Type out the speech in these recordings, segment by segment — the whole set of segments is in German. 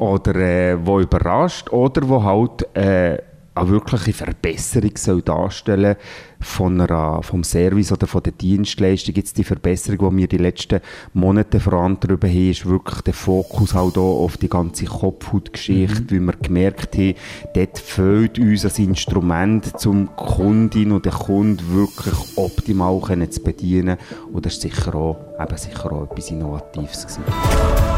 oder äh, wo überrascht oder wo halt äh, eine wirkliche Verbesserung soll darstellen von einer, vom Service oder von der Dienstleistung. Jetzt die Verbesserung, die wir die letzten Monate vorantreiben haben, ist wirklich der Fokus halt auch auf die ganze Kopfhautgeschichte, mhm. weil wir gemerkt haben, dort fehlt uns ein Instrument, um die Kundin und den Kunden wirklich optimal zu bedienen. Und das ist sicher auch, eben sicher auch etwas Innovatives gewesen.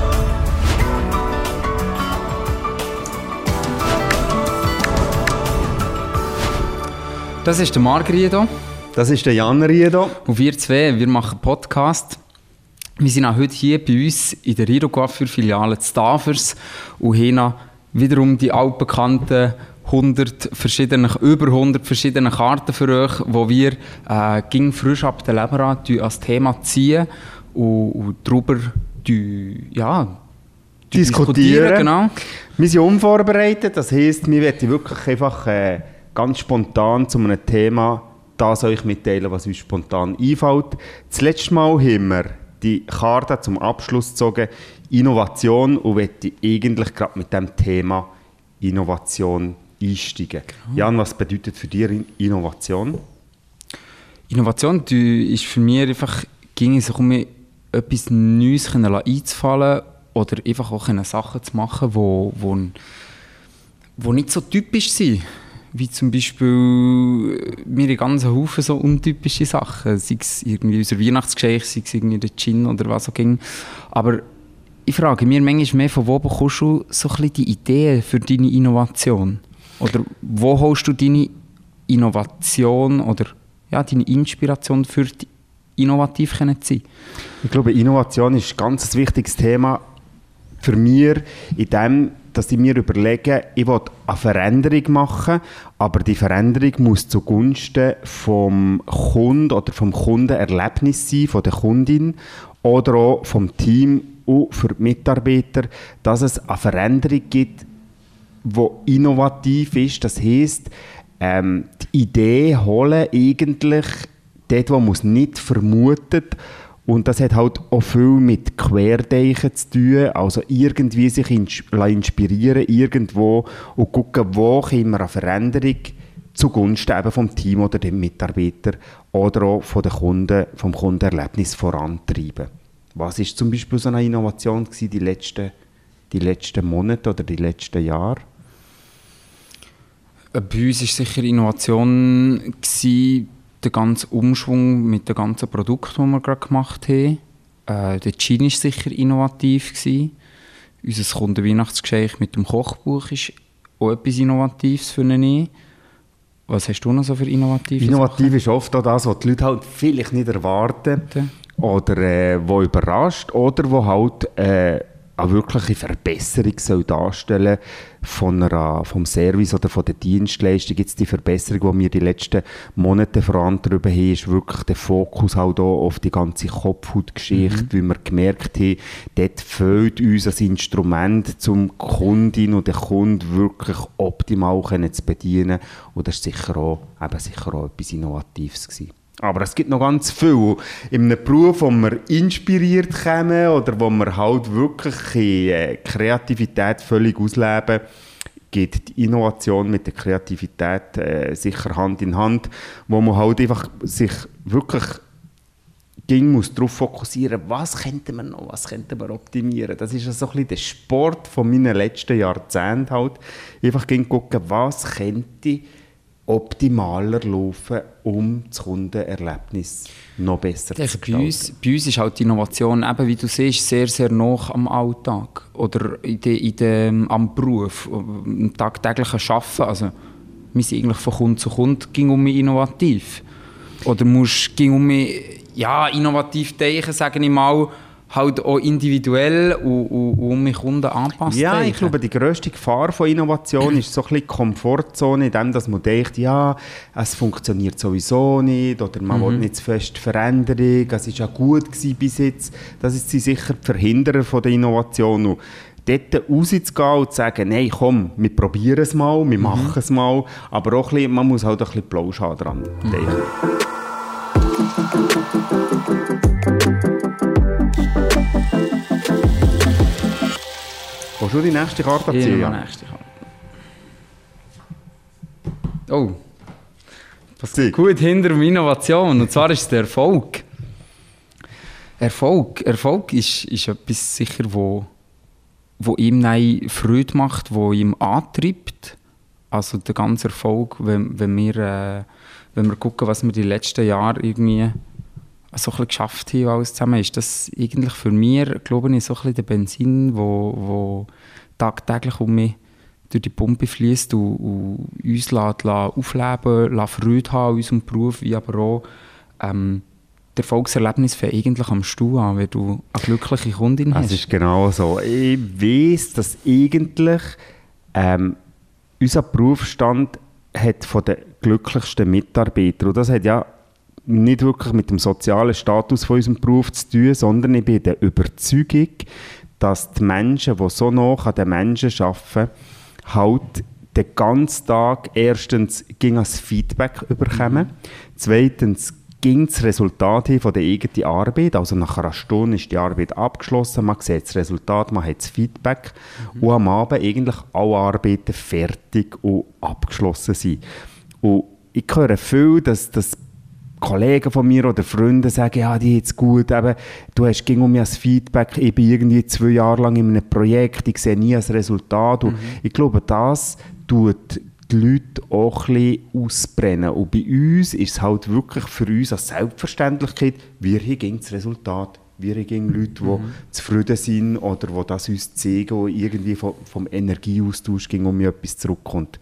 Das ist der Marc Riedo. Das ist der Jan Riedo. Und wir zwei, wir machen Podcast. Wir sind auch heute hier bei uns in der Riedo Coiffure Filiale Stavers und haben wiederum die altbekannten 100 verschiedene, über 100 verschiedene Karten für euch, wo wir äh, ging frisch ab der Leberrad als Thema ziehen und, und darüber die, ja, diskutieren. diskutieren genau. Wir sind unvorbereitet, das heisst, wir werden wirklich einfach äh, ganz spontan zu einem Thema das euch mitteilen, was uns spontan einfällt. Das letzte Mal haben wir die Karte zum Abschluss gezogen, Innovation, und möchte eigentlich gerade mit dem Thema Innovation einsteigen. Genau. Jan, was bedeutet für dich Innovation? Innovation ist für mich einfach, ging es um etwas Neues einzufallen oder einfach auch Sachen zu machen, die wo, wo, wo nicht so typisch sind wie zum Beispiel mir äh, ganz Haufen so untypische Sachen, sei es irgendwie unser Weihnachtsgeschenk, sei es irgendwie der Gin oder was auch ging. Aber ich frage mich manchmal mehr, von wo bekommst du so ein die Ideen für deine Innovation? Oder wo holst du deine Innovation oder ja, deine Inspiration für die innovativ zu sein? Ich glaube, Innovation ist ein ganz wichtiges Thema für mich in dem, dass ich mir überlege, ich will eine Veränderung machen, aber die Veränderung muss zugunsten vom Kunden oder vom Kundenerlebnis sein, von der Kundin oder auch vom Team und für die Mitarbeiter, dass es eine Veränderung gibt, die innovativ ist. Das heisst, ähm, die Idee holen eigentlich dort, wo man es nicht vermutet und das hat halt auch viel mit Querdenken zu tun, also irgendwie sich inspirieren irgendwo und gucken, wo können wir eine Veränderung zugunsten eben vom Team oder dem Mitarbeiter oder auch von den Kunden, vom Kundenerlebnis vorantreiben. Was ist zum Beispiel so eine Innovation gewesen, die letzten, die letzten Monate oder die letzten Jahre? Bei uns war sicher Innovation gewesen, der ganze Umschwung mit den ganzen Produkten, die wir gerade gemacht haben. Äh, der Gin war sicher innovativ. Gewesen. Unser Kundenweihnachtsgeschenk mit dem Kochbuch ist auch etwas Innovatives für eine Was hast du noch so für innovative Innovativ Sachen? ist oft auch das, was die Leute halt vielleicht nicht erwarten. Oder äh, wo überrascht. Oder wo halt äh, eine wirkliche Verbesserung soll darstellen von einer, vom Service oder von der Dienstleistung. Jetzt die Verbesserung, die wir die letzten Monate vorantreiben haben, ist wirklich der Fokus halt auch auf die ganze Kopfhautgeschichte, mhm. weil wir gemerkt haben, dort fehlt uns ein Instrument, um die Kundin und den Kunden wirklich optimal zu bedienen. Und das ist sicher auch, eben sicher auch etwas Innovatives gewesen. Aber es gibt noch ganz viel. In einem Beruf, wo wir inspiriert kommen oder wo wir halt wirklich äh, Kreativität völlig ausleben, geht die Innovation mit der Kreativität äh, sicher Hand in Hand, wo man halt einfach sich wirklich ging muss darauf fokussieren, was könnte man noch, was könnte man optimieren. Das ist so ein bisschen der Sport von meinen letzten Jahrzehnten halt. Einfach ging gucken, was könnte optimaler laufen, um das Kundenerlebnis noch besser zu gestalten. Bei uns, bei uns ist halt die Innovation, eben wie du siehst, sehr, sehr nah am Alltag oder in de, in de, am Beruf, am tagtäglichen Arbeiten. Also, wir sind eigentlich von Kunde zu Kunde ging um mich innovativ. Oder musst, ging um mich, ja, innovativ denken, sage ich mal, halt auch individuell und, und, und mich Kunden anpasst. Ja, ich glaube, die grösste Gefahr von Innovation ist so ein bisschen Komfortzone, in dem, dass man denkt, ja, es funktioniert sowieso nicht oder man mhm. will nicht zu fest Veränderung, es war ja gut bis jetzt. Das ist sicher die Verhinderer von der Innovation. Und dort rauszugehen und zu sagen, nein, komm, wir probieren es mal, wir mhm. machen es mal, aber auch ein bisschen, man muss halt ein bisschen Plausch dran. Mhm. Willst du die nächste Karte ziehen? Ja. die nächste Karte. Oh. Was Zieh. gut hinter der Innovation. Und zwar ist es der Erfolg. Erfolg. Erfolg ist, ist etwas sicher, wo, wo ihm Freude macht, wo ihm antreibt. Also der ganze Erfolg, wenn, wenn, wir, äh, wenn wir gucken, was wir die letzten Jahre irgendwie so ein geschafft haben, alles zusammen, ist das eigentlich für mich, glaube ich, so ein bisschen der Benzin, wo, wo tagtäglich um mich durch die Pumpe fließt und, und uns lässt, lässt aufleben, lässt Freude haben an unserem Beruf, wie aber auch ähm, die Erfolgserlebnisse fängt eigentlich am Stuhl an, wenn du eine glückliche Kundin Es hast. ist genau so. Ich weiß, dass eigentlich ähm, unser Berufsstand hat von den glücklichsten Mitarbeitern und das hat ja nicht wirklich mit dem sozialen Status von unserem Beruf zu tun, sondern ich bin der Überzeugung, dass die Menschen, die so nah an den Menschen arbeiten, halt den ganzen Tag erstens ging als Feedback überkommen, zweitens ging das Resultat hin von der eigenen Arbeit, also nach einer Stunde ist die Arbeit abgeschlossen, man sieht das Resultat, man hat das Feedback und am Abend eigentlich alle Arbeiten fertig und abgeschlossen sind. Und ich höre viel, dass, dass Kollegen von mir oder Freunde sagen, ja, die jetzt gut, eben, du hast ging um mich als Feedback, ich bin irgendwie zwei Jahre lang in einem Projekt, ich sehe nie ein Resultat. Und ich glaube, das tut die Leute auch ein bisschen ausbrennen. Und bei uns ist es halt wirklich für uns als Selbstverständlichkeit, wir hier ging das Resultat, wir ging Leute, die zufrieden sind oder die das uns zeigen und irgendwie vom, vom Energieaustausch ging um etwas zurückkommt.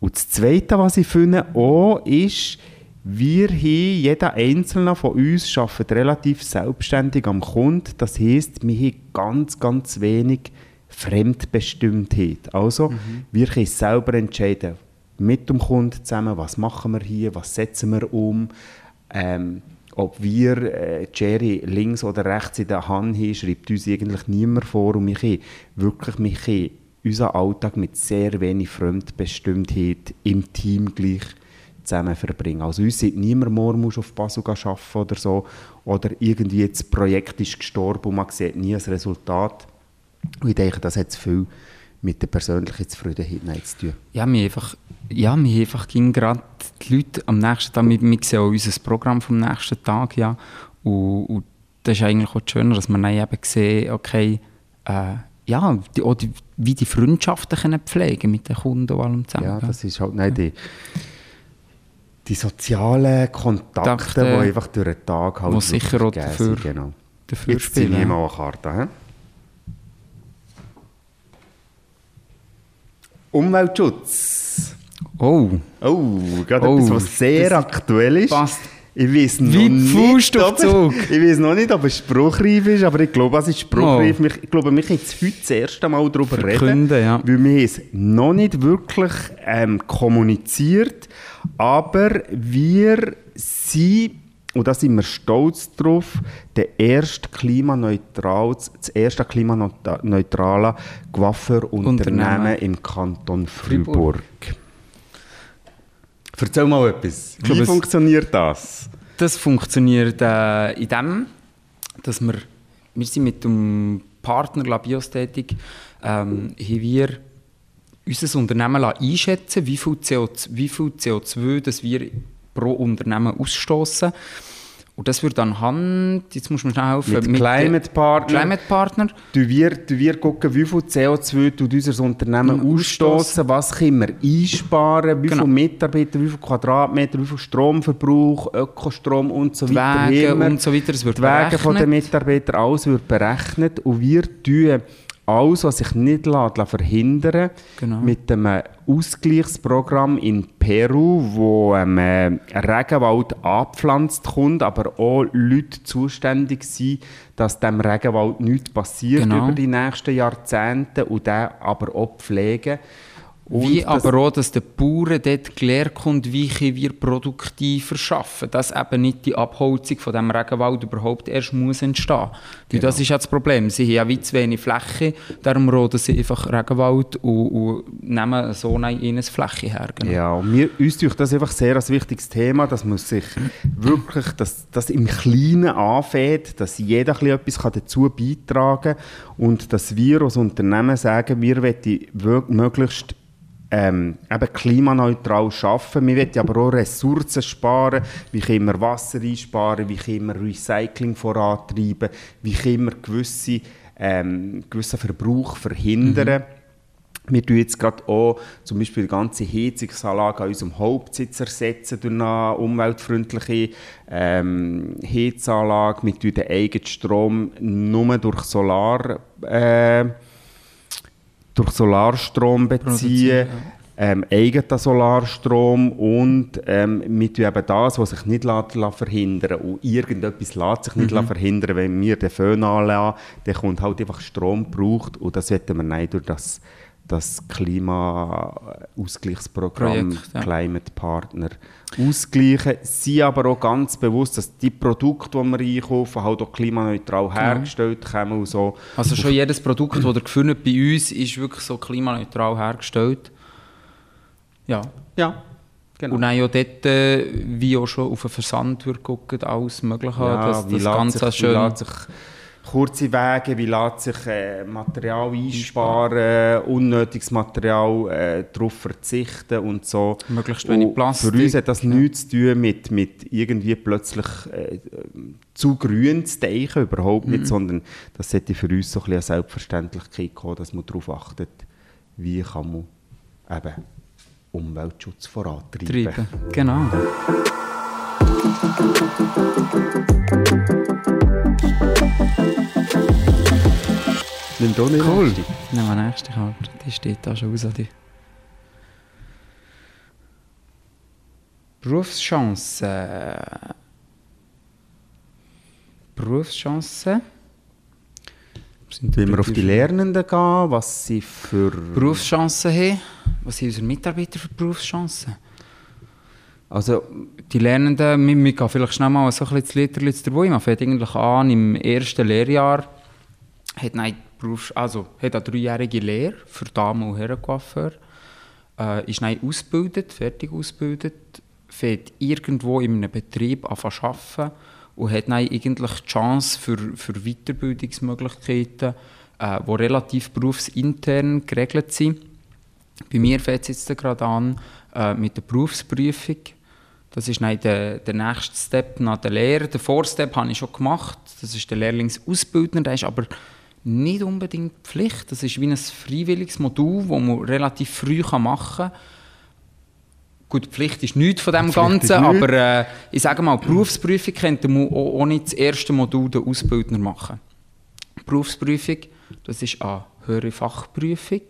Und das Zweite, was ich finde, auch ist, wir hier, jeder Einzelne von uns arbeitet relativ selbstständig am Kunden. Das heisst, wir haben ganz, ganz wenig Fremdbestimmtheit. Also, wir können selber entscheiden, mit dem Kunden zusammen, was machen wir hier, was setzen wir um. Ähm, ob wir äh, Jerry links oder rechts in der Hand haben, schreibt uns eigentlich niemand vor. Und wir können wirklich wir können unseren Alltag mit sehr wenig Fremdbestimmtheit im Team gleich zusammen verbringen. Also uns sagt niemand, morgen musst auf Basel arbeiten oder so. Oder irgendwie das Projekt ist gestorben und man sieht nie das Resultat. Und ich denke, das hat viel mit der persönlichen Zufriedenheit zu tun. Ja, wir einfach, ja, wir einfach ging gerade die Leute am nächsten Tag, wir, wir sehen auch unser Programm vom nächsten Tag, ja, und, und das ist eigentlich auch das Schöne, dass man dann eben sieht, okay, äh, ja, die, auch die, wie die Freundschaften können pflegen mit den Kunden und allem zusammen. Ja, das ist halt nein, die, die sozialen Kontakte, Kontakte, die einfach durch den Tag halt wirklich sicher auch dafür- sind, Genau. dafür Jetzt ziehe spielen. ich mal eine Karte. He? Umweltschutz. Oh, Oh, gerade Oh, etwas, was sehr das aktuell ist. passt. Ich weiß noch Wie nicht, ob es- ich weiß noch nicht, ob es spruchreif ist, aber ich glaube, es ist spruchreif. Ich glaube, wir können jetzt heute das erste Mal darüber reden, Verkünden, ja. weil wir es noch nicht wirklich ähm, kommuniziert, aber wir sind, und da sind wir stolz drauf, der erste klimaneutral, das erste klimaneutrale Coiffeurunternehmen Unternehmen. im Kanton Fribourg. Fribourg. Erzähl mal etwas. glaube, Wie es- funktioniert das? Das funktioniert äh, in dem, dass wir, wir sind mit dem Partner Labios tätig, ähm, haben wir unser Unternehmen einschätzen wie viel, CO2, wie viel CO2 das wir pro Unternehmen ausstoßen. Und das wird anhand, jetzt muss man schnell helfen, Mit den Climate Partner. Climate Partner Du wir, du wir gucken, wie viel CO2 tut unser Unternehmen Mhm, ausstoßen, was können wir einsparen, wie Genau. viele Mitarbeiter, wie viele Quadratmeter, wie viel Stromverbrauch, Ökostrom und so Die weiter. Wege und so weiter, das wird die Wege von den berechnet. Mitarbeitern, alles wird berechnet und wir tun alles, was sich nicht lässt, lässt verhindern Genau. mit einem Ausgleichsprogramm in Peru, wo ähm, äh, Regenwald angepflanzt kommt, aber auch Leute zuständig sind, dass dem Regenwald nichts passiert Genau. über die nächsten Jahrzehnte und den aber auch pflegen. Und wie aber auch, dass der Bauern dort gelernt kommt, wie wir produktiver arbeiten. Dass eben nicht die Abholzung von dem Regenwald überhaupt erst muss entstehen. Genau. Das ist ja das Problem. Sie haben ja wie zu wenig Fläche, darum roden sie einfach Regenwald und, und nehmen so eine Fläche her. Genau. Ja, und mir, uns ist das einfach sehr ein wichtiges Thema, dass man sich wirklich, dass das im Kleinen anfängt, dass jeder etwas dazu beitragen kann und dass wir als Unternehmen sagen, wir möglichst ähm, eben klimaneutral arbeiten. Wir wollen aber auch Ressourcen sparen. Wie können wir Wasser einsparen? Wie können wir Recycling vorantreiben? Wie können wir gewisse, ähm, gewissen Verbrauch verhindern? Mhm. Wir tun jetzt gerade auch zum Beispiel die ganze Heizungsanlage an unserem Hauptsitz ersetzen durch eine umweltfreundliche ähm, Heizanlage. Wir tun den eigenen Strom nur durch Solar äh, durch Solarstrom beziehen, ähm, eigenen Solarstrom und ähm, tun eben das, was sich nicht lässt, lässt verhindern. Und irgendetwas lässt sich nicht mhm. verhindern, wenn wir den Föhn anlassen, dann kommt halt einfach Strom gebraucht und das sollten wir nicht durch das das Klimaausgleichsprogramm ja. Climate Partner ausgleichen. Sie aber auch ganz bewusst, dass die Produkte, die wir einkaufen, halt auch klimaneutral genau. hergestellt kommen und so. Also schon jedes Produkt, das ihr gefunden bei uns, ist wirklich so klimaneutral hergestellt. Ja. Ja. Genau. Und auch dort, äh, wie auch schon auf den Versand wird gucken, alles Mögliche. Ja, dass das Ganze sich, schön kurze Wege, wie lässt sich äh, Material einsparen, unnötiges Material äh, darauf verzichten und so. Möglichst wenig Plastik. Für uns hat das ja. nichts zu tun mit, mit irgendwie plötzlich äh, zu grün zu denken, überhaupt nicht, mhm. sondern das sollte für uns so ein bisschen eine Selbstverständlichkeit kommen, dass man darauf achtet, wie kann man eben Umweltschutz vorantreiben. Treiben. Genau. Nimm doch nicht Cool. Nächste. Nimm mal nächste Karte. Die steht da schon aus. Die. Berufschancen. Berufschancen. Wenn wir auf die Lernenden gehen, was sie für... Berufschancen haben. Was haben unsere Mitarbeiter für Berufschancen? Also, die Lernenden, wir, wir gehen vielleicht schnell mal so ein bisschen das Liederli dabei. Man fängt eigentlich an im ersten Lehrjahr, hat nein, Berufs also hat eine dreijährige Lehre für Damen- und Herrencoiffeur, äh, ist dann ausgebildet, fertig ausgebildet, fährt irgendwo in einem Betrieb an zu arbeiten und hat dann eigentlich die Chance für, für Weiterbildungsmöglichkeiten, äh, die relativ berufsintern geregelt sind. Bei mir fängt es jetzt gerade an äh, mit der Berufsprüfung. Das ist dann der, der nächste Step nach der Lehre. Den Vorstep habe ich schon gemacht. Das ist der Lehrlingsausbildner. Der ist aber nicht unbedingt Pflicht. Das ist wie ein freiwilliges Modul, das man relativ früh machen kann. Gut, Pflicht ist nichts von dem Ganzen, aber äh, ich sage mal, Berufsprüfung könnte man auch ohne das erste Modul der Ausbildner machen. Berufsprüfung, das ist eine höhere Fachprüfung.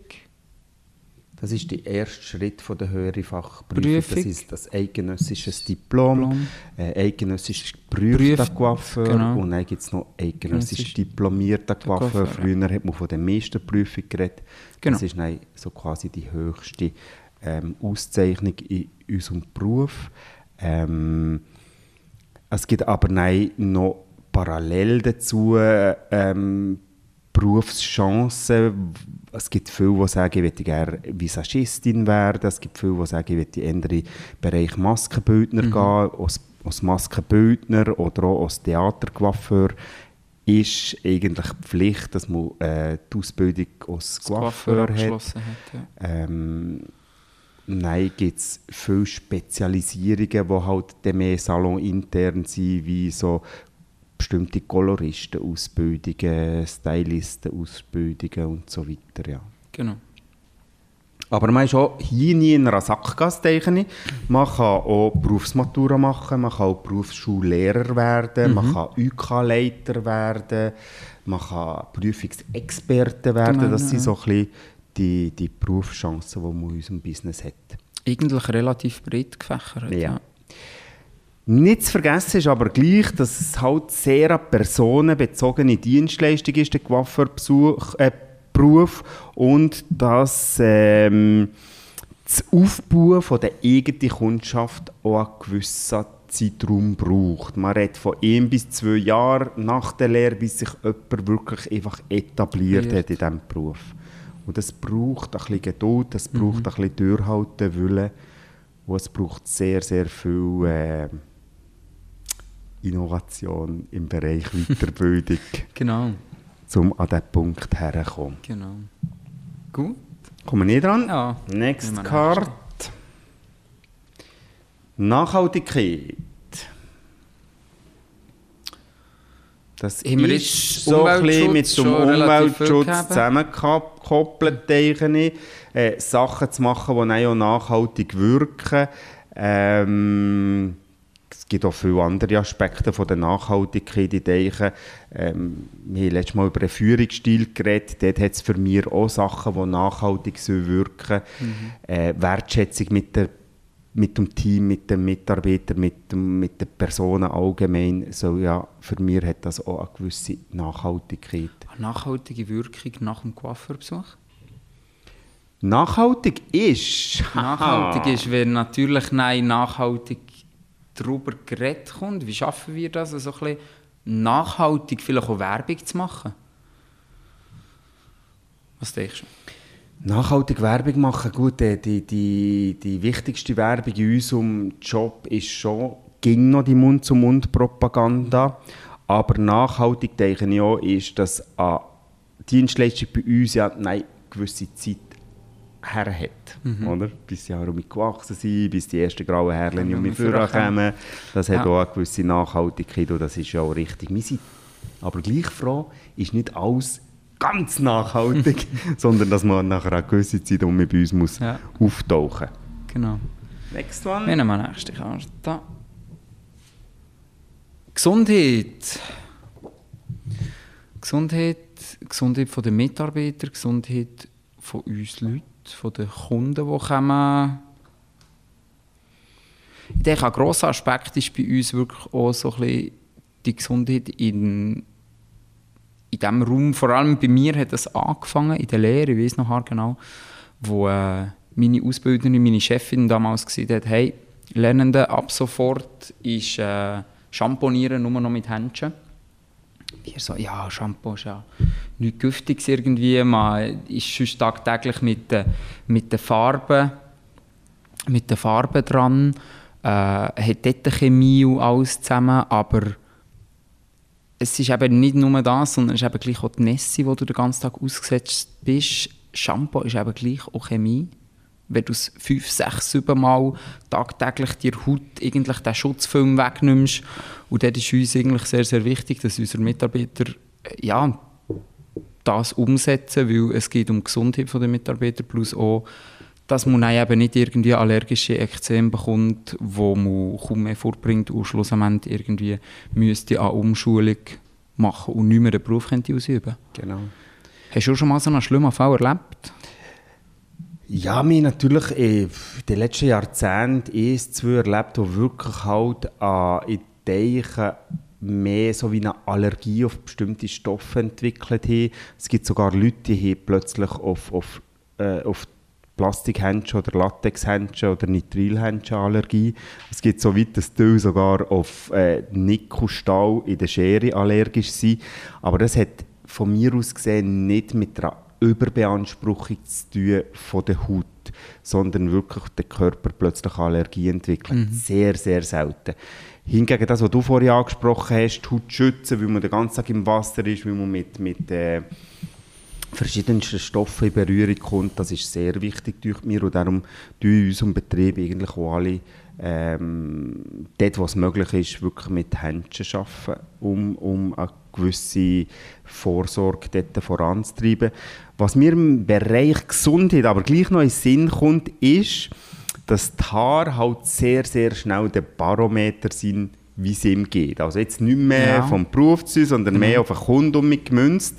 Das ist der erste Schritt von der höheren Fachprüfung. Prüfung. Das ist das eidgenössische Diplom, Diplom. Äh, eidgenössisch geprüfter Coiffeur genau. und dann gibt es noch eidgenössisch diplomierter Coiffeur. Früher hat man von der Meisterprüfung geredet. Genau. Das ist dann so quasi die höchste ähm, Auszeichnung in unserem Beruf. Ähm, es gibt aber noch parallel dazu ähm, Berufschancen. Es gibt viele, die sagen, ich möchte gerne Visagistin werden. Es gibt viele, die sagen, ich möchte in den Bereich Maskenbildner mhm. gehen. Als, als Maskenbildner oder auch als Theatercoiffeur ist eigentlich Pflicht, dass man äh, die Ausbildung als Coiffeur hat. hat ja. ähm, Nein, gibt es viele Spezialisierungen, die halt mehr salonintern sind, wie so bestimmte Koloristen-Ausbildungen, Stylisten-Ausbildungen und so weiter. Ja. Genau. Aber man ist auch hier nie in einer Sackgasse. Man kann auch Berufsmatura machen, man kann auch Berufsschullehrer werden, mhm. man kann UK-Leiter werden, man kann Prüfungsexperte werden. Genau, das sind so ein bisschen die, die Berufschancen, die man in unserem Business hat. Eigentlich relativ breit gefächert. Ja. ja. Nicht zu vergessen ist aber gleich, dass es halt sehr an personenbezogene Dienstleistung ist, der Coiffeurberuf. Äh, und dass ähm, das Aufbauen von der eigenen Kundschaft auch einen gewissen Zeitraum braucht. Man redet von ein bis zwei Jahren nach der Lehre, bis sich jemand wirklich einfach etabliert hat in diesem Beruf. Und das braucht ein bisschen Geduld, das braucht mhm. ein bisschen Durchhalten, Wille und es braucht sehr, sehr viel äh, Innovation im Bereich Weiterbildung. genau. Um an diesen Punkt herzukommen. Genau. Gut. Kommen wir nicht dran? Ja. Next Card. Nachhaltigkeit. Das Haben ist so ein bisschen mit dem Umweltschutz zusammengekoppelt, denke ich. Äh, Sachen zu machen, die auch nachhaltig wirken. Ähm, es gibt auch viele andere Aspekte von der Nachhaltigkeit. Ich denke, ähm, wir haben letztes Mal über den Führungsstil geredet. Dort hat es für mich auch Sachen, die nachhaltig wirken sollen. Mhm. Äh, Wertschätzung mit der mit dem Team, mit den Mitarbeitern, mit, dem, mit den Personen allgemein. So, ja, für mich hat das auch eine gewisse Nachhaltigkeit. Eine nachhaltige Wirkung nach dem Coiffeurbesuch? Nachhaltig ist? Nachhaltig ist, wenn natürlich nein, nachhaltig darüber geredet kommt. Wie schaffen wir das, also ein bisschen nachhaltig vielleicht auch Werbung zu machen? Was denkst du? Nachhaltig Werbung machen, gut, die, die, die wichtigste Werbung in unserem Job ist schon, ging noch die Mund-zu-Mund-Propaganda, aber nachhaltig denke ich auch, ist, dass eine Dienstleistung bei uns ja eine gewisse Zeit her hat, mhm. oder? Bis sie auch gewachsen sind, bis die ersten grauen Härchen ja, um mich kommen. Das hat ja. auch eine gewisse Nachhaltigkeit und das ist ja auch richtig. Wir sind aber gleich froh, ist nicht alles ganz nachhaltig, sondern dass man nach einer gewissen Zeit um bei uns muss ja. auftauchen muss. Genau. Next one. Wir nehmen nächste Karte. Gesundheit. Gesundheit, Gesundheit von den Mitarbeitern, Gesundheit von uns Leuten, von den Kunden, die kommen. Ich denke, ein grosser Aspekt ist bei uns wirklich auch so ein bisschen die Gesundheit in in diesem Raum, vor allem bei mir hat das angefangen, in der Lehre, ich weiß noch genau, wo äh, meine Ausbilderin, meine Chefin damals gesagt hat, hey, Lernende, ab sofort ist äh, Schamponieren nur noch mit Händchen. Wir so, ja, Shampoo ist ja nichts Giftiges irgendwie, man ist sonst tagtäglich mit, äh, mit den Farben mit den Farben dran, äh, hat dort Chemie und alles zusammen, aber es ist eben nicht nur das, sondern es ist eben gleich auch die Nässe, wo du den ganzen Tag ausgesetzt bist. Shampoo ist eben gleich auch Chemie. Wenn du es fünf, sechs, sieben Mal tagtäglich dir Haut eigentlich den Schutzfilm wegnimmst. Und das ist uns eigentlich sehr, sehr wichtig, dass unsere Mitarbeiter äh, ja, das umsetzen, weil es geht um die Gesundheit der Mitarbeiter plus auch dass man eben nicht irgendwie allergische Ekzeme bekommt, wo man kaum mehr vorbringt und schlussendlich irgendwie müsste eine Umschulung machen und nicht mehr den Beruf könnte ausüben Genau. Hast du schon mal so einen schlimmen Fall erlebt? Ja, wir natürlich in den letzten Jahrzehnten eins, zwei erlebt, die wirklich halt an Ideen mehr so wie eine Allergie auf bestimmte Stoffe entwickelt haben. Es gibt sogar Leute, die plötzlich auf, auf, äh, auf Plastikhändchen oder Latexhändchen oder Nitrilhändchenallergie. Es gibt so weit, dass die sogar auf äh, Nickelstahl in der Schere allergisch sind. Aber das hat von mir aus gesehen nicht mit einer Überbeanspruchung zu tun von der Haut, sondern wirklich der Körper plötzlich Allergie entwickelt. Mhm. Sehr, sehr selten. Hingegen das, was du vorhin angesprochen hast, die Haut schützen, weil man den ganzen Tag im Wasser ist, weil man mit, mit äh, verschiedensten Stoffen in Berührung kommt, das ist sehr wichtig durch mir und darum tun in unserem Betrieb eigentlich auch alle ähm, dort, wo es möglich ist, wirklich mit Händchen arbeiten, um, um eine gewisse Vorsorge dort voranzutreiben. Was mir im Bereich Gesundheit aber gleich noch in den Sinn kommt, ist, dass die Haare halt sehr, sehr schnell der Barometer sind, wie es ihm geht. Also jetzt nicht mehr ja. vom Beruf zu, sondern mhm. mehr auf den Kunden gemünzt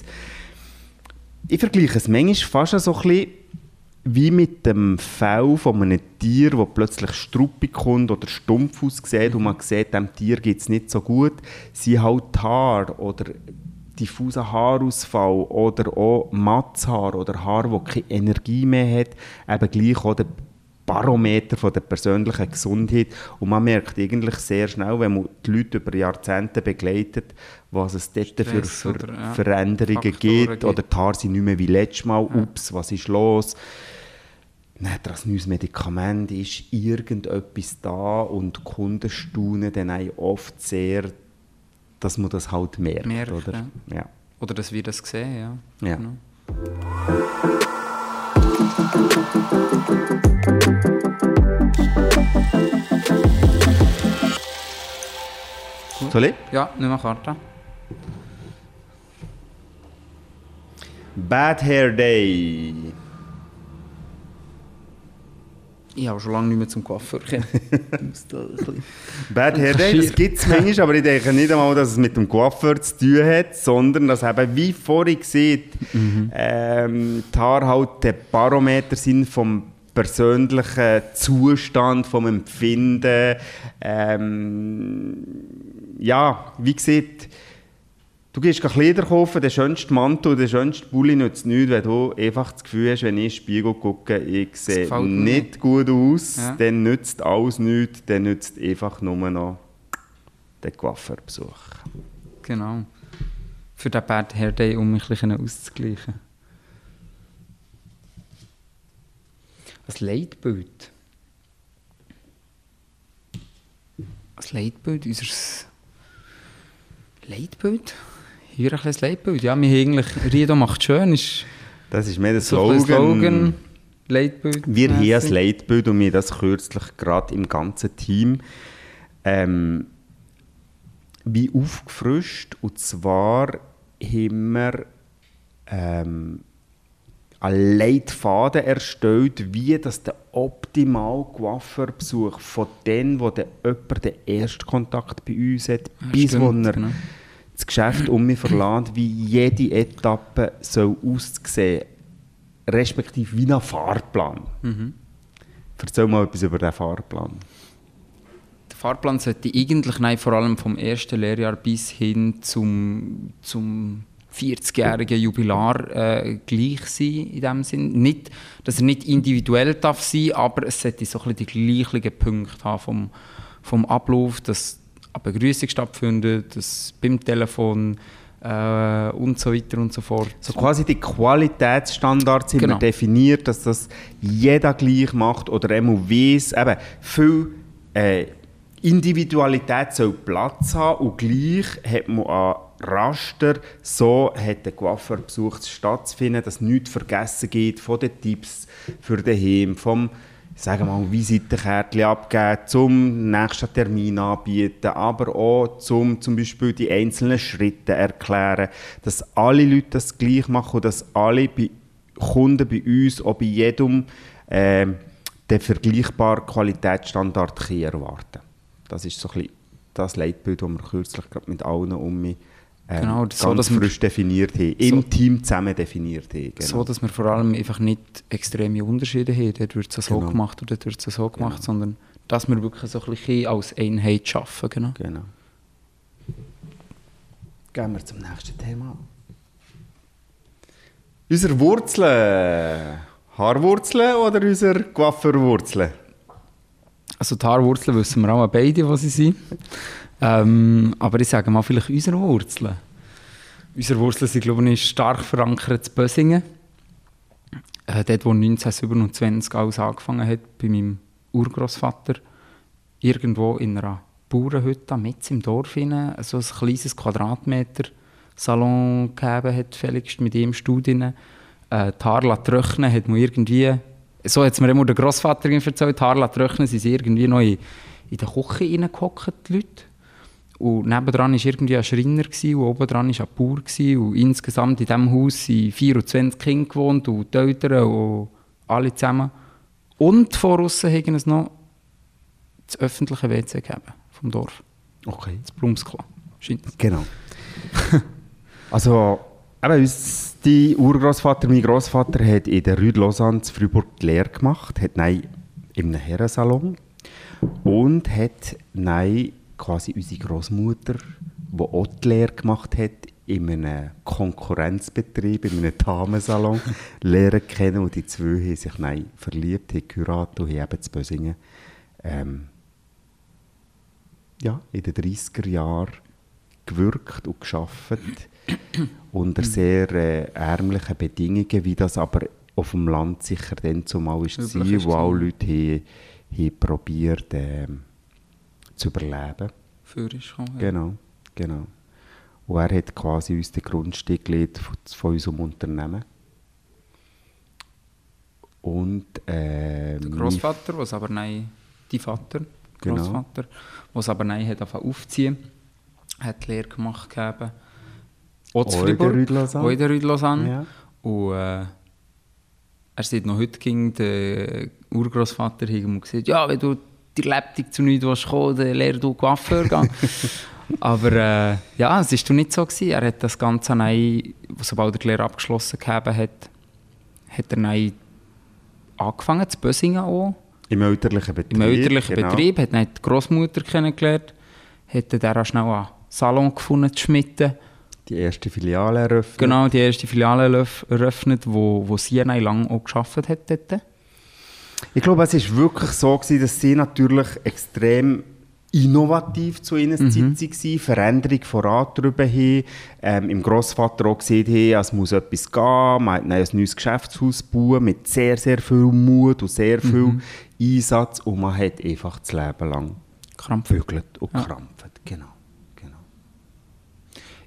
ich vergleiche es manchmal fast so ein bisschen wie mit dem Fell von einem Tier, das plötzlich struppig kommt oder stumpf aussieht und man sieht, dem Tier geht es nicht so gut. Sie halt Haar oder diffuser Haarausfall oder auch Matzhaar oder Haar, das keine Energie mehr hat, eben gleich auch der Barometer von der persönlichen Gesundheit und man merkt eigentlich sehr schnell, wenn man die Leute über Jahrzehnte begleitet, was es dort für, für oder, ja, Veränderungen gibt, gibt oder die Haare sind nicht mehr wie letztes Mal, ja. ups, was ist los? Nicht das neues Medikament ist irgendetwas da und die Kunden staunen dann auch oft sehr, dass man das halt merkt, merkt oder? Ja. ja. Oder dass wir das sehen, ja. ja. Genau. Soll ich? Ja, mal Karte. Bad Hair Day. Ich habe schon lange nicht mehr zum Coiffeur Bad Hair Day, das gibt es manchmal, aber ich denke nicht einmal, dass es mit dem Coiffeur zu tun hat, sondern dass eben, wie vorhin gesehen, mhm. ähm, die Haare halt der Barometer sind vom persönlichen Zustand, vom Empfinden. Ähm, ja, wie gesagt, du gehst Kleider kaufen, den schönsten Mantel, den schönsten Pulli nützt nichts, wenn du einfach das Gefühl hast, wenn ich in den Spiegel gucke, ich sehe nicht gut aus, ja. dann nützt alles nichts, dann nützt einfach nur noch den Coiffeurbesuch. Genau. Für den Bad Hair Day, um mich ein auszugleichen. Ein Leitbild. Ein Leitbild unseres Leitbild? Hier ein kleines Leitbild. Ja, wir haben eigentlich, Rido macht schön. Ist das ist mehr der Slogan. So Slogan Leitbild. Wir haben ein Leitbild und wir das kürzlich gerade im ganzen Team ähm, wie aufgefrischt. Und zwar haben wir ähm, einen Leitfaden erstellt, wie das der optimale Coiffeurbesuch von dem, wo der jemand den ersten Kontakt bei uns hat, ja, bis stimmt, wo er genau. Das Geschäft um mich verlässt, wie jede Etappe soll aussehen respektive wie ein Fahrplan. Mhm. Erzähl mal etwas über diesen Fahrplan. Der Fahrplan sollte eigentlich nein, vor allem vom ersten Lehrjahr bis hin zum, zum 40-jährigen Jubilar äh, gleich sein in dem Sinn. Nicht, dass er nicht individuell darf sein, aber es sollte so ein die gleichen Punkte haben vom, vom Ablauf, dass eine Begrüßung stattfindet, dass beim Telefon äh, und so weiter und so fort. So quasi die Qualitätsstandards sind genau. definiert, dass das jeder gleich macht oder einmal weiss, eben viel äh, Individualität soll Platz haben und gleich hat man an Raster, so hat der Coiffeurbesuch stattzufinden, dass nichts vergessen geht von den Tipps für den Heim, vom sagen wir mal, Visitenkärtchen abgeben, zum nächsten Termin anbieten, aber auch zum zum Beispiel die einzelnen Schritte erklären, dass alle Leute das gleich machen und dass alle bei Kunden bei uns, auch bei jedem, äh, den vergleichbaren Qualitätsstandard erwarten Das ist so ein bisschen das Leitbild, das wir kürzlich mit allen um mich ähm, genau, ganz so, dass frisch wir, definiert haben, im so, Team zusammen definiert haben. Genau. So, dass wir vor allem einfach nicht extreme Unterschiede haben, dort wird es so genau. gemacht oder dort wird es so gemacht, genau. sondern dass wir wirklich so ein bisschen als Einheit arbeiten. Genau. genau. Gehen wir zum nächsten Thema. Unsere Wurzeln. Haarwurzeln oder unsere Coiffeurwurzeln? Also die Haarwurzeln wissen wir auch beide, was sie sind. Ähm, aber ich sage mal vielleicht unsere Wurzeln. Unsere Wurzeln sind, glaube ich, stark verankert in Bösingen. Äh, dort, wo 1927 alles angefangen hat, bei meinem Urgroßvater. Irgendwo in einer Bauernhütte, mit im Dorf hinein, so ein kleines Quadratmeter Salon gegeben hat, Felix, mit ihm Studien. Äh, die Haare trocknen hat man irgendwie, so hat es mir immer der Großvater erzählt, die Haare trocknen, sind sie irgendwie noch in, in der Küche reingehockt, die Leute. Und nebendran war irgendwie ein Schreiner gewesen, und oben dran war ein Bauer. Gewesen, und insgesamt in diesem Haus sind 24 Kinder gewohnt und die Eltern und alle zusammen. Und vor außen haben es noch das öffentliche WC gegeben vom Dorf. Okay. Das Blumsklo. Genau. also, eben, uns, die Urgroßvater, mein Großvater, hat in der Rue de Lausanne in Fribourg die Lehre gemacht, hat nein, in einem Herrensalon und hat nein, quasi unsere Großmutter, die auch die Lehre gemacht hat, in einem Konkurrenzbetrieb, in einem Damensalon lernen kennen. Und die zwei haben sich nein, verliebt, haben geheiratet und haben eben zu Bösingen ähm, ja, in den 30er Jahren gewirkt und geschafft. Unter sehr äh, ärmlichen Bedingungen, wie das aber auf dem Land sicher dann zumal ist, war, wo auch Leute haben, haben probiert äh, zu überleben. Für ist ja. Genau, genau. Und er hat quasi uns den Grundstück gelegt von, von unserem Unternehmen. Und äh, der Großvater, was aber nein, die Vater, genau. Großvater, was aber nein hat aufziehen, hat Lehre gemacht gegeben. Auch zu Fribourg, auch in der Rue de Lausanne. Ja. Und äh, er sieht noch heute ging der Urgroßvater und gesagt, ja, wenn du die Lebtung zu nichts kommen dann lehre du Coiffeur gehen. Aber äh, ja, es war nicht so. Gewesen. Er hat das Ganze nein, sobald er die Lehre abgeschlossen hat, hat er nein angefangen zu Bösingen auch. Im elterlichen Betrieb. Im elterlichen genau. Betrieb, hat dann die Großmutter kennengelernt, hat dann auch schnell einen Salon gefunden, zu schmitten. Die erste Filiale eröffnet. Genau, die erste Filiale eröffnet, wo, wo sie lange auch gearbeitet hat dort. Ich glaube, es war wirklich so, gewesen, dass sie natürlich extrem innovativ zu ihrer mhm. Zeit waren, Veränderung vorangetrieben haben, ähm, im Grossvater auch gesehen haben, es muss etwas gehen, man hat ein neues Geschäftshaus bauen mit sehr, sehr viel Mut und sehr viel mhm. Einsatz und man hat einfach das Leben lang krampfvögelt und ja. krampft, genau. genau.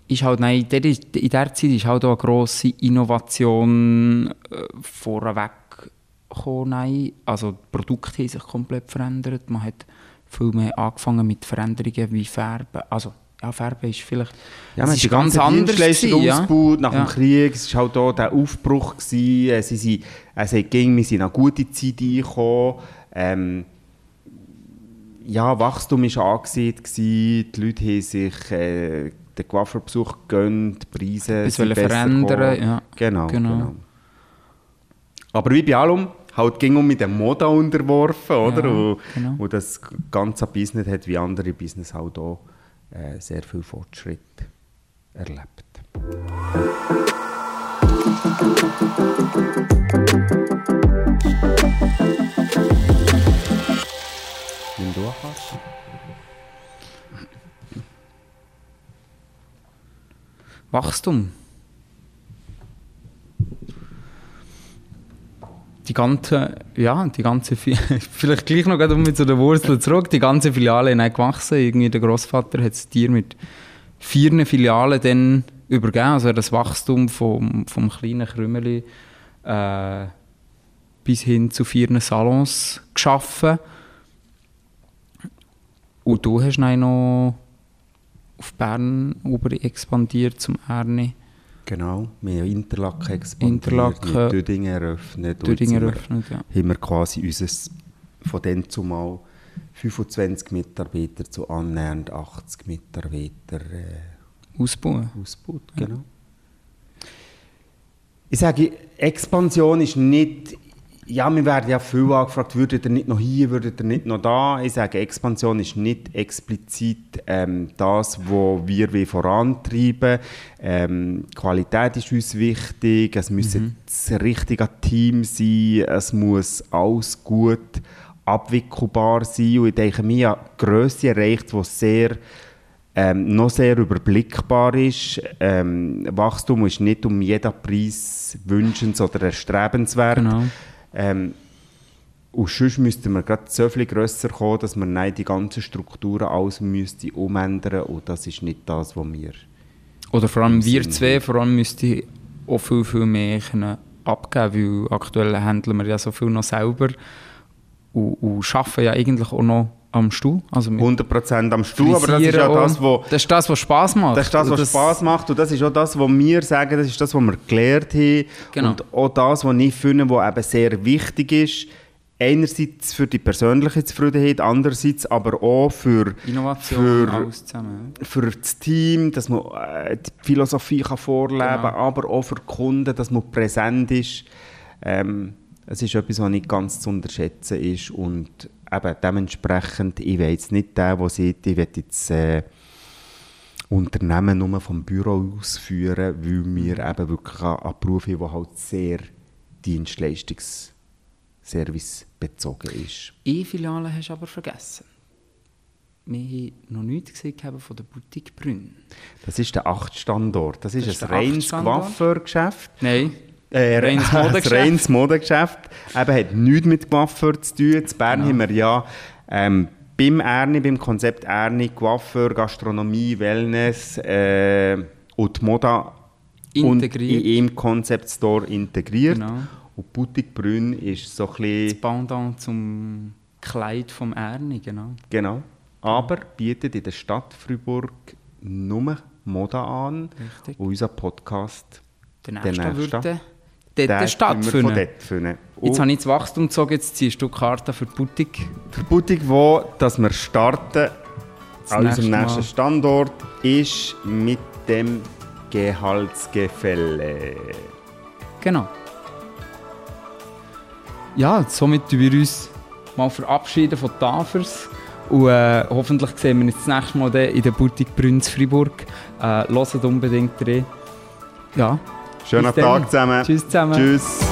Ist halt, nein, in dieser Zeit ist halt auch eine grosse Innovation äh, vorweg gekommen, also die Produkte haben sich komplett verändert, man hat viel mehr angefangen mit Veränderungen wie Färben. Also, ja, Färben ist vielleicht ja, man ist ganz anders gewesen, ja. ausgebaut nach ja. dem Krieg. Es war halt auch der Aufbruch. Gewesen. Sie sind, also ging, wir sind in eine gute Zeit reingekommen. Ähm, ja, Wachstum war. Gewesen. Die Leute haben sich äh, den Coiffeurbesuch gegönnt, die Preise sind verändern, ja. Genau, genau, genau. Aber wie bei allem, halt ging um mit der Mode unterworfen, oder? Ja, und, genau. und, das ganze Business hat wie andere Business halt auch äh, sehr viel Fortschritt erlebt. Nimm du. Wachstum. Ganze, ja, die ganze, vielleicht gleich noch um zu den Wurzeln zurück, die ganze Filiale ist gewachsen. Irgendwie der Großvater hat es dir mit vier Filialen dann übergeben, also das Wachstum vom, vom kleinen Krümeli äh, bis hin zu vier Salons geschaffen. Und du hast dann noch auf Bern über expandiert zum Ernie. Genau, wir haben Interlaken expandiert, Interlaken, Dödingen eröffnet. Dödingen eröffnet, ja. Haben wir quasi unser, von dann zumal 25 Mitarbeiter zu annähernd 80 Mitarbeiter äh, ausbauen. ausbaut. Genau. Ja. Ich sage, Expansion ist nicht ja, wir werden ja viel angefragt, würdet ihr nicht noch hier, würdet ihr nicht noch da? Ich sage, Expansion ist nicht explizit ähm, das, was wir vorantreiben ähm, Qualität ist uns wichtig, es muss mhm. das richtige Team sein, es muss alles gut abwickelbar sein und ich denke, wir haben Grösse erreicht, die sehr ähm, noch sehr überblickbar ist. Ähm, Wachstum ist nicht um jeden Preis wünschens- oder erstrebenswert. Genau. Ähm, und sonst müssten wir gerade so viel grösser kommen, dass man nein, die ganzen Strukturen alles müsste umändern und das ist nicht das, was wir... Oder vor allem wir zwei, vor allem müsste auch viel, viel mehr können abgeben, weil aktuell handeln wir ja so viel noch selber und, und arbeiten ja eigentlich auch noch am Stuhl. Also 100% am Stuhl, aber das ist ja das, was... Das ist das, was Spass macht. Das ist das, was das Spass macht und das ist auch das, was wir sagen, das ist das, was wir gelernt haben genau. und auch das, was ich finde, was eben sehr wichtig ist, einerseits für die persönliche Zufriedenheit, andererseits aber auch für, Innovation, für, zusammen, für das Team, dass man äh, die Philosophie kann vorleben kann, genau. aber auch für die Kunden, dass man präsent ist. Ähm, es ist etwas, was nicht ganz zu unterschätzen ist und eben dementsprechend, ich will jetzt nicht der, der sagt, ich will jetzt äh, Unternehmen nur vom Büro ausführen, weil wir eben wirklich an, Berufe haben, die halt sehr Dienstleistungsservice bezogen ist. E-Filiale hast du aber vergessen. Wir haben noch nichts gesehen von der Boutique Brünn. Das ist der achte Standort. Das ist, Das ist ein reines Standort? Coiffeurgeschäft. Nein, Äh, Reines ein Modegeschäft. reines Modegeschäft. Eben hat nichts mit Coiffeur zu tun. In Bern Genau. haben wir ja ähm, beim Erni, beim Konzept Erni, Coiffeur, Gastronomie, Wellness äh, und Moda Integriert. In im Concept Store integriert. Genau. Und Boutique Brünn ist so ein bisschen, das Pendant zum Kleid vom Erni, genau. genau, aber bietet in der Stadt Freiburg nur Moda an. Richtig. Und unser Podcast Der Der nächste nächste. würde dort stattfinden. Jetzt habe ich das Wachstum gezogen, jetzt ziehst du die Karte für die Boutique. Für Boutique, wo dass wir starten an nächste unserem Mal. nächsten Standort, ist mit dem Gehaltsgefälle. Genau. Ja, somit tun wir uns mal verabschieden von Tafers. Und äh, hoffentlich sehen wir uns das nächste Mal in der Boutique Brünz Fribourg. Äh, hört unbedingt rein. Ja, Schönen. Tag zusammen. tschüss zusammen. Tschüss.